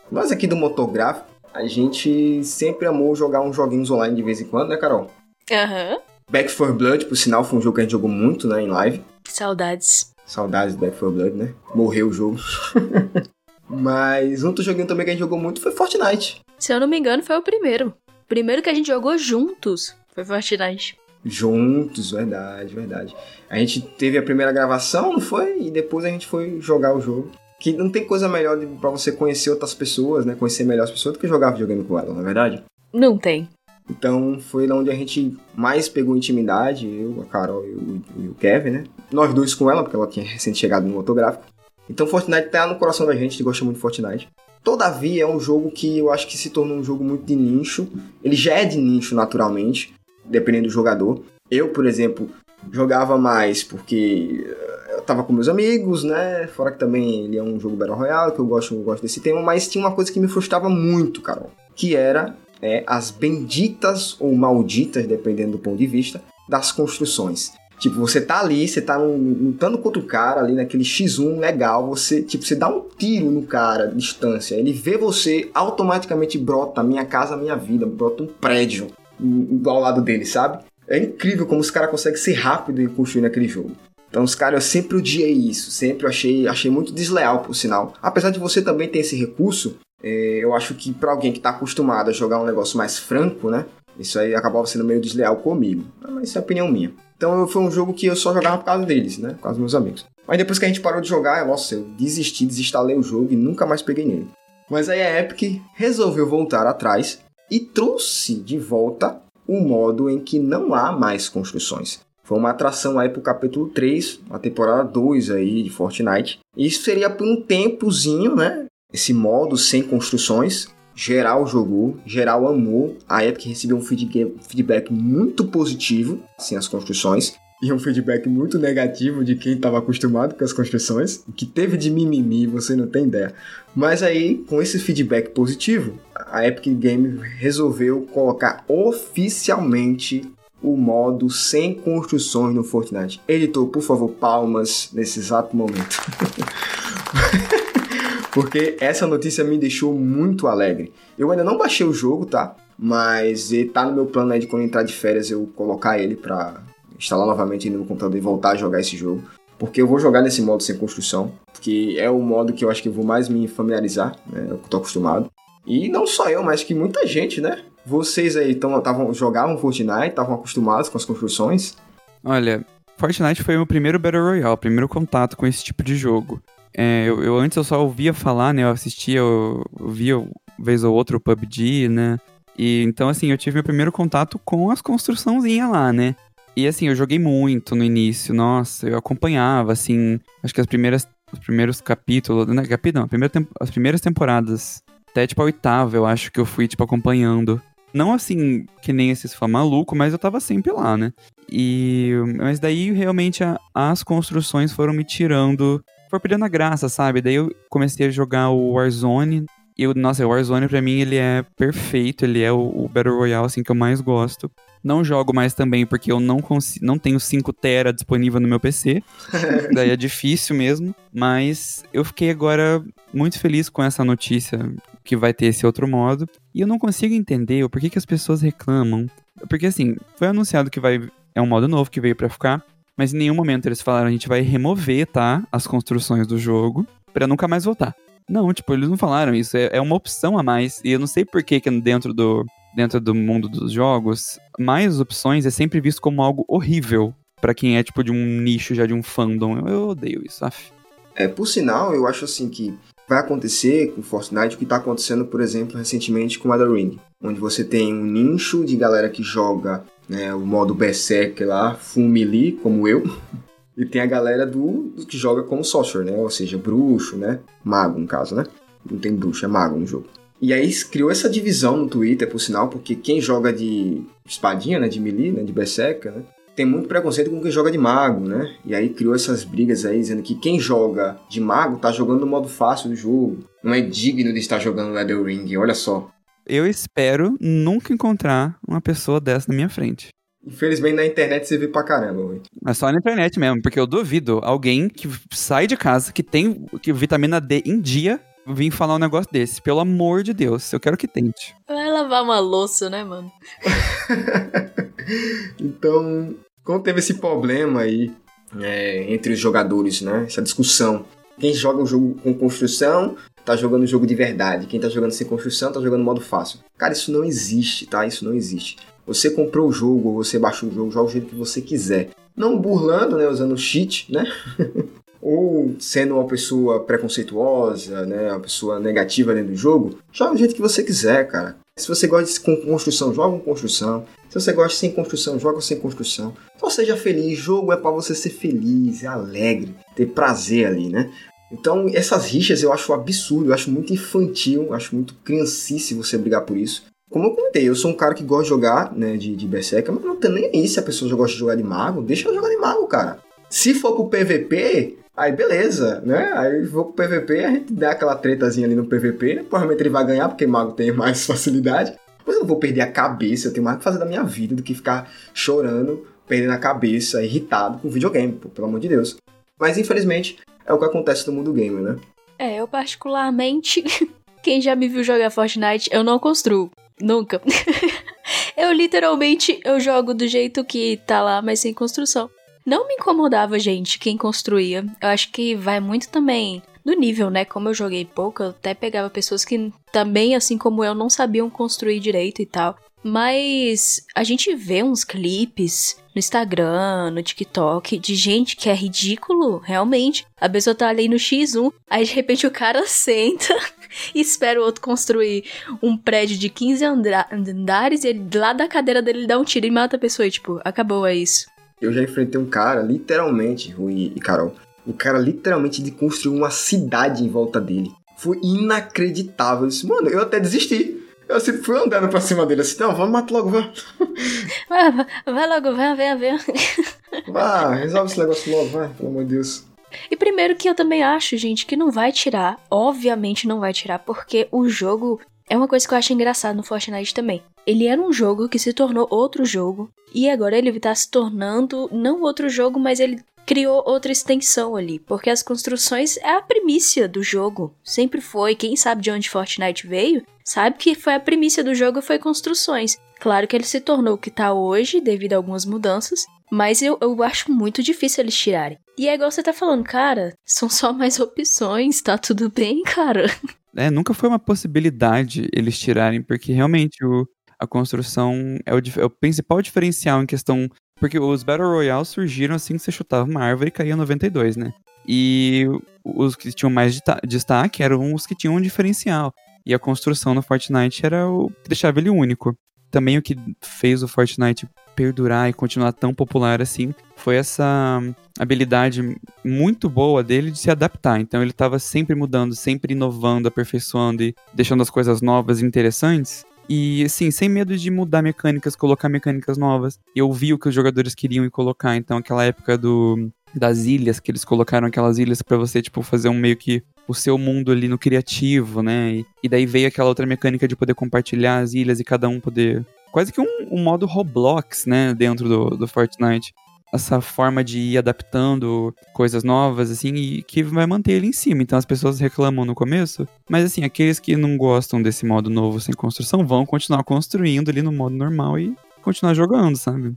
A: Nós aqui do Motográfico, a gente sempre amou jogar uns joguinhos online de vez em quando, né, Carol?
B: Aham. Uhum.
A: Back 4 Blood, por sinal, foi um jogo que a gente jogou muito, né, em live.
B: Saudades.
A: Saudades do Back 4 Blood, né? Morreu o jogo. Mas outro joguinho também que a gente jogou muito foi Fortnite.
B: Se eu não me engano, foi o primeiro. O primeiro que a gente jogou juntos foi Fortnite.
A: Juntos, verdade, verdade. A gente teve a primeira gravação, não foi? E depois a gente foi jogar o jogo. Que não tem coisa melhor para você conhecer outras pessoas, né? Conhecer melhor as pessoas do que jogar videogame com elas, não é verdade?
B: Não tem.
A: Então foi lá onde a gente mais pegou intimidade, eu, a Carol e o, e o Kevin, né? Nós dois com ela, porque ela tinha recente chegado no motográfico. Então Fortnite tá no coração da gente, a gente gosta muito de Fortnite. Todavia, é um jogo que eu acho que se tornou um jogo muito de nicho. Ele já é de nicho naturalmente, dependendo do jogador. Eu, por exemplo, jogava mais porque eu tava com meus amigos, né? Fora que também ele é um jogo Battle Royale, que eu gosto, eu gosto desse tema, mas tinha uma coisa que me frustrava muito, Carol, que era é, as benditas ou malditas, dependendo do ponto de vista, das construções. Tipo, você tá ali, você tá lutando contra o cara ali naquele X1 legal, você, tipo, você dá um tiro no cara distância, ele vê você, automaticamente brota minha casa, minha vida, brota um prédio ao lado dele, sabe? É incrível como os caras conseguem ser rápido e construir naquele jogo. Então, os caras, eu sempre odiei isso, sempre achei, achei muito desleal, por sinal. Apesar de você também ter esse recurso, é, eu acho que para alguém que tá acostumado a jogar um negócio mais franco, né? Isso aí acabava sendo meio desleal comigo. Ah, mas isso é opinião minha. Então foi um jogo que eu só jogava por causa deles, né? Por causa dos meus amigos. Mas depois que a gente parou de jogar, nossa, eu desisti, desinstalei o jogo e nunca mais peguei nele. Mas aí a Epic resolveu voltar atrás e trouxe de volta o modo em que não há mais construções. Foi uma atração aí pro capítulo 3, a temporada 2 aí de Fortnite. Isso seria por um tempozinho, né? Esse modo sem construções. Geral jogou, geral amou. A Epic recebeu um feedback muito positivo, sem as construções e um feedback muito negativo de quem estava acostumado com as construções. Que teve de mimimi, você não tem ideia. Mas aí, com esse feedback positivo, a Epic Games resolveu colocar oficialmente o modo sem construções no Fortnite. Editor, por favor, palmas nesse exato momento. Porque essa notícia me deixou muito alegre. Eu ainda não baixei o jogo, tá? Mas ele tá no meu plano aí de quando entrar de férias eu colocar ele pra instalar novamente no computador e voltar a jogar esse jogo. Porque eu vou jogar nesse modo sem construção, que é o modo que eu acho que eu vou mais me familiarizar, né? Eu tô acostumado. E não só eu, mas que muita gente, né? Vocês aí tão, tavam, jogavam Fortnite, estavam acostumados com as construções?
C: Olha, Fortnite foi o meu primeiro Battle Royale, o primeiro contato com esse tipo de jogo. É, eu, eu, antes eu só ouvia falar, né? Eu assistia, eu, eu via vez ou outra o PUBG, né? E então, assim, eu tive meu primeiro contato com as construçãozinhas lá, né? E assim, eu joguei muito no início, nossa, eu acompanhava, assim, acho que as primeiras, os primeiros capítulos, né, capítulo, não, primeira as primeiras temporadas, até tipo a oitava, eu acho que eu fui, tipo, acompanhando. Não assim, que nem esses fã maluco, mas eu tava sempre lá, né? E. Mas daí realmente a, as construções foram me tirando. Foi perdendo a graça, sabe? Daí eu comecei a jogar o Warzone. E, nossa, o Warzone pra mim ele é perfeito, ele é o, o Battle Royale assim que eu mais gosto. Não jogo mais também porque eu não consigo, não tenho 5 tera disponível no meu PC. Daí é difícil mesmo, mas eu fiquei agora muito feliz com essa notícia que vai ter esse outro modo. E eu não consigo entender o porquê que as pessoas reclamam. Porque assim, foi anunciado que vai é um modo novo que veio para ficar, mas em nenhum momento eles falaram a gente vai remover, tá, as construções do jogo para nunca mais voltar. Não, tipo, eles não falaram isso, é, é uma opção a mais. E eu não sei por que dentro do, dentro do mundo dos jogos, mais opções é sempre visto como algo horrível para quem é, tipo, de um nicho já de um fandom. Eu odeio isso, af.
A: É, por sinal, eu acho assim que vai acontecer com Fortnite o que está acontecendo, por exemplo, recentemente com Elden Ring, onde você tem um nicho de galera que joga né, o modo Berserker lá, melee, como eu, e tem a galera do, do, que joga como sorcerer, né, ou seja, bruxo, né, mago no caso, né, não tem bruxo, é mago no jogo. E aí criou essa divisão no Twitter, por sinal, porque quem joga de espadinha, né, de melee, né, de berserker, né, tem muito preconceito com quem joga de mago, né? E aí criou essas brigas aí, dizendo que quem joga de mago tá jogando no modo fácil do jogo. Não é digno de estar jogando Elden Ring, olha só.
C: Eu espero nunca encontrar uma pessoa dessa na minha frente.
A: Infelizmente na internet você vê pra caramba, ué.
C: Mas só na internet mesmo, porque eu duvido alguém que sai de casa, que tem que vitamina D em dia, vir falar um negócio desse. Pelo amor de Deus, eu quero que tente.
B: Vai lavar uma louça, né, mano?
A: então, como teve esse problema aí é, entre os jogadores, né? Essa discussão. Quem joga um jogo com construção tá jogando um jogo de verdade. Quem tá jogando sem construção tá jogando modo fácil. Cara, isso não existe, tá? Isso não existe. Você comprou o jogo, ou você baixou o jogo, joga o jeito que você quiser. Não burlando, né? Usando cheat, né? ou sendo uma pessoa preconceituosa, né? Uma pessoa negativa dentro do jogo. Joga do jeito que você quiser, cara. Se você gosta de construção, joga com construção. Se você gosta sem construção, joga sem construção. Então seja feliz. Jogo é para você ser feliz, é alegre, ter prazer ali, né? Então essas rixas eu acho absurdo, eu acho muito infantil, acho muito criancice você brigar por isso. Como eu comentei, eu sou um cara que gosta de jogar, né, de, de Berserker, mas não tem nem aí se a pessoa gosta de jogar de mago, deixa eu jogar de mago, cara. Se for pro PVP, aí beleza, né? Aí vou pro PVP, a gente dá aquela tretazinha ali no PVP, provavelmente ele vai ganhar, porque mago tem mais facilidade. Mas eu não vou perder a cabeça, eu tenho mais que fazer da minha vida do que ficar chorando, perdendo a cabeça, irritado com videogame, pô, pelo amor de Deus. Mas infelizmente é o que acontece no mundo gamer, né?
B: É, eu particularmente, quem já me viu jogar Fortnite, eu não construo. Nunca. eu literalmente eu jogo do jeito que tá lá, mas sem construção. Não me incomodava, gente, quem construía. Eu acho que vai muito também do nível, né? Como eu joguei pouco, eu até pegava pessoas que também, assim como eu, não sabiam construir direito e tal. Mas a gente vê uns clipes no Instagram, no TikTok, de gente que é ridículo, realmente. A pessoa tá ali no X1, aí de repente o cara senta e espera o outro construir um prédio de 15 andares e ele, lá da cadeira dele ele dá um tiro e mata a pessoa e tipo, acabou, é isso.
A: Eu já enfrentei um cara, literalmente, Rui e Carol, o cara literalmente de construir uma cidade em volta dele. Foi inacreditável. Eu disse, mano, eu até desisti. Eu sempre fui andando pra cima dele assim, não, vamos matar logo, vai.
B: Vai, vai logo, vai, vem, vem.
A: Vai, resolve esse negócio logo, vai, pelo amor de Deus.
B: E primeiro que eu também acho, gente, que não vai tirar, obviamente não vai tirar, porque o jogo é uma coisa que eu acho engraçado no Fortnite também. Ele era um jogo que se tornou outro jogo, e agora ele tá se tornando não outro jogo, mas ele criou outra extensão ali, porque as construções é a primícia do jogo. Sempre foi. Quem sabe de onde Fortnite veio, sabe que foi a primícia do jogo foi construções. Claro que ele se tornou o que tá hoje devido a algumas mudanças, mas eu, eu acho muito difícil eles tirarem. E é igual você tá falando, cara, são só mais opções, tá tudo bem, cara.
C: É, nunca foi uma possibilidade eles tirarem, porque realmente o, a construção é o, é o principal diferencial em questão porque os Battle Royale surgiram assim que você chutava uma árvore e caía 92, né? E os que tinham mais destaque eram os que tinham um diferencial. E a construção no Fortnite era o que deixava ele único. Também o que fez o Fortnite perdurar e continuar tão popular assim foi essa habilidade muito boa dele de se adaptar. Então ele estava sempre mudando, sempre inovando, aperfeiçoando e deixando as coisas novas e interessantes. E assim, sem medo de mudar mecânicas, colocar mecânicas novas. Eu vi o que os jogadores queriam e colocar. Então, aquela época do das ilhas, que eles colocaram aquelas ilhas para você, tipo, fazer um meio que o seu mundo ali no criativo, né? E, e, daí veio aquela outra mecânica de poder compartilhar as ilhas e cada um poder. Quase que um, um modo Roblox, né? Dentro do, do Fortnite essa forma de ir adaptando coisas novas, assim, e que vai manter ele em cima. Então as pessoas reclamam no começo, mas assim, aqueles que não gostam desse modo novo sem construção vão continuar construindo ali no modo normal e continuar jogando, sabe?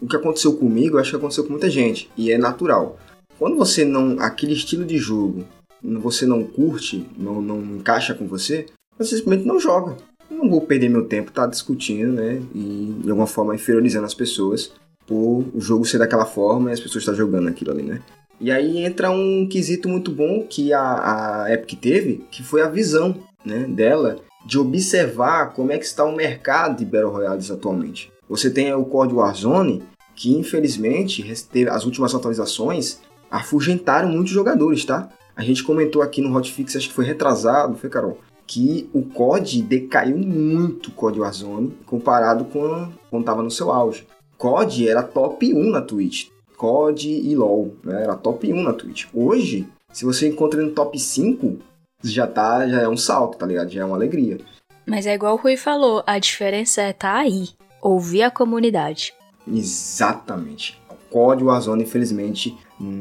A: O que aconteceu comigo, acho que aconteceu com muita gente, e é natural. Quando você não. aquele estilo de jogo, você não curte, não, não encaixa com você, você simplesmente não joga. não vou perder meu tempo tá discutindo, né? E de alguma forma inferiorizando as pessoas por o jogo ser daquela forma e as pessoas estão jogando aquilo ali, né? E aí entra um quesito muito bom que a, a Epic teve, que foi a visão né, dela de observar como é que está o mercado de Battle Royales atualmente. Você tem o Code Warzone, que infelizmente as últimas atualizações afugentaram muitos jogadores, tá? A gente comentou aqui no Hotfix, acho que foi retrasado, foi Carol, que o COD decaiu muito o COD Warzone comparado com quando estava no seu auge. COD era top 1 na Twitch. COD e LoL, né? Era top 1 na Twitch. Hoje, se você encontra no top 5, já tá, já é um salto, tá ligado? Já é uma alegria.
B: Mas é igual o Rui falou, a diferença é tá aí, ouvir a comunidade.
A: Exatamente. O COD Warzone, infelizmente,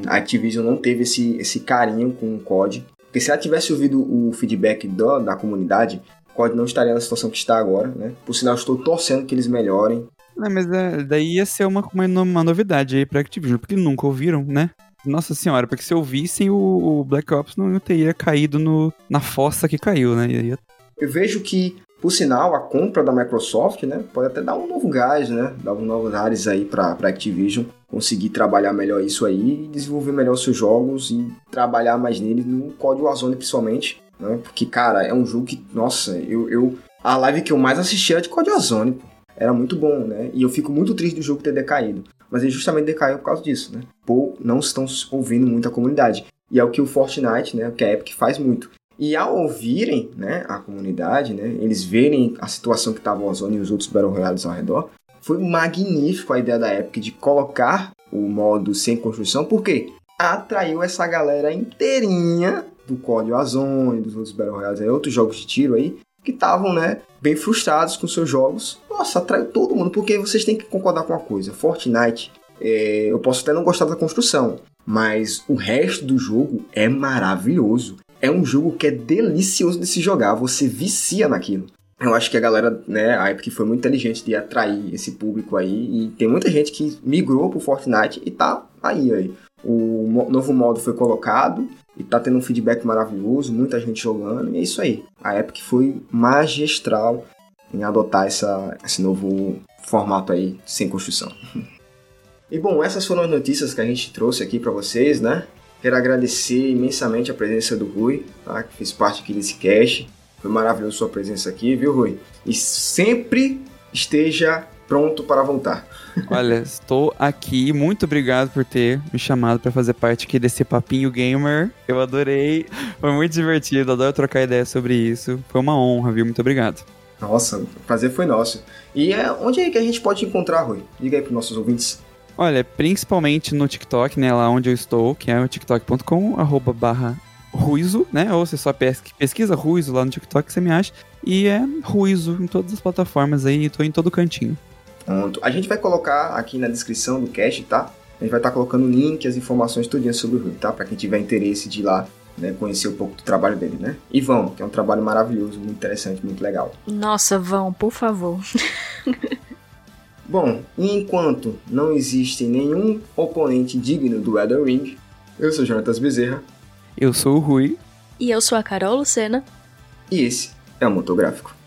A: a Activision não teve esse, esse carinho com o COD. Porque se ela tivesse ouvido o feedback do, da comunidade, o COD não estaria na situação que está agora, né? Por sinal, estou torcendo que eles melhorem.
C: Não, mas é, daí ia ser uma, uma, uma novidade aí pra Activision, porque nunca ouviram, né? Nossa senhora, porque se ouvissem, o, o Black Ops não teria caído no, na fossa que caiu, né? Ia...
A: Eu vejo que, por sinal, a compra da Microsoft, né, pode até dar um novo gás, né? Dar um novo ares aí pra, pra Activision conseguir trabalhar melhor isso aí e desenvolver melhor seus jogos e trabalhar mais neles no Código Warzone principalmente, né? Porque, cara, é um jogo que, nossa, eu, eu a live que eu mais assisti era de Código Warzone, pô era muito bom, né? E eu fico muito triste do jogo ter decaído. Mas ele justamente decaiu por causa disso, né? Pô, não estão ouvindo muito a comunidade. E é o que o Fortnite, né? Que a Epic faz muito. E ao ouvirem, né, a comunidade, né, eles verem a situação que estava o Ozone e os outros Battle Royales ao redor, foi magnífico a ideia da Epic de colocar o modo sem construção, porque atraiu essa galera inteirinha do Código Ozone, dos outros Battle Royales, outros jogos de tiro aí, que estavam, né, bem frustrados com seus jogos. Nossa, atraiu todo mundo, porque vocês têm que concordar com uma coisa. Fortnite, é, eu posso até não gostar da construção, mas o resto do jogo é maravilhoso. É um jogo que é delicioso de se jogar, você vicia naquilo. Eu acho que a galera, né, a Epic foi muito inteligente de atrair esse público aí, e tem muita gente que migrou pro Fortnite e tá aí, aí. O novo modo foi colocado, e tá tendo um feedback maravilhoso, muita gente jogando, e é isso aí. A Epic foi magistral em adotar essa, esse novo formato aí sem construção. E bom, essas foram as notícias que a gente trouxe aqui para vocês, né? Quero agradecer imensamente a presença do Rui, tá? que fez parte aqui desse cast. Foi maravilhoso sua presença aqui, viu, Rui? E sempre esteja pronto para voltar.
C: Olha, estou aqui. Muito obrigado por ter me chamado para fazer parte aqui desse papinho gamer. Eu adorei. Foi muito divertido. Adoro trocar ideia sobre isso. Foi uma honra, viu? Muito obrigado.
A: Nossa, o prazer foi nosso. E é, onde é que a gente pode encontrar, Rui? Diga aí para nossos ouvintes.
C: Olha, principalmente no TikTok, né? Lá onde eu estou, que é o tiktok.com, arroba barra Ruizo, né? Ou você só pesquisa Ruizo lá no TikTok, você me acha. E é Ruizo em todas as plataformas aí, tô em todo cantinho.
A: Pronto. A gente vai colocar aqui na descrição do cast, tá? A gente vai estar tá colocando o link, as informações tudinho sobre o Rui, tá? Para quem tiver interesse de ir lá né, conhecer um pouco do trabalho dele, né? E vão, que é um trabalho maravilhoso, muito interessante, muito legal.
B: Nossa, vão, por favor.
A: Bom, enquanto não existe nenhum oponente digno do Elden Ring, eu sou Jonatas Bezerra.
C: Eu sou o Rui.
B: E eu sou a Carol Lucena.
A: E esse é o Motográfico.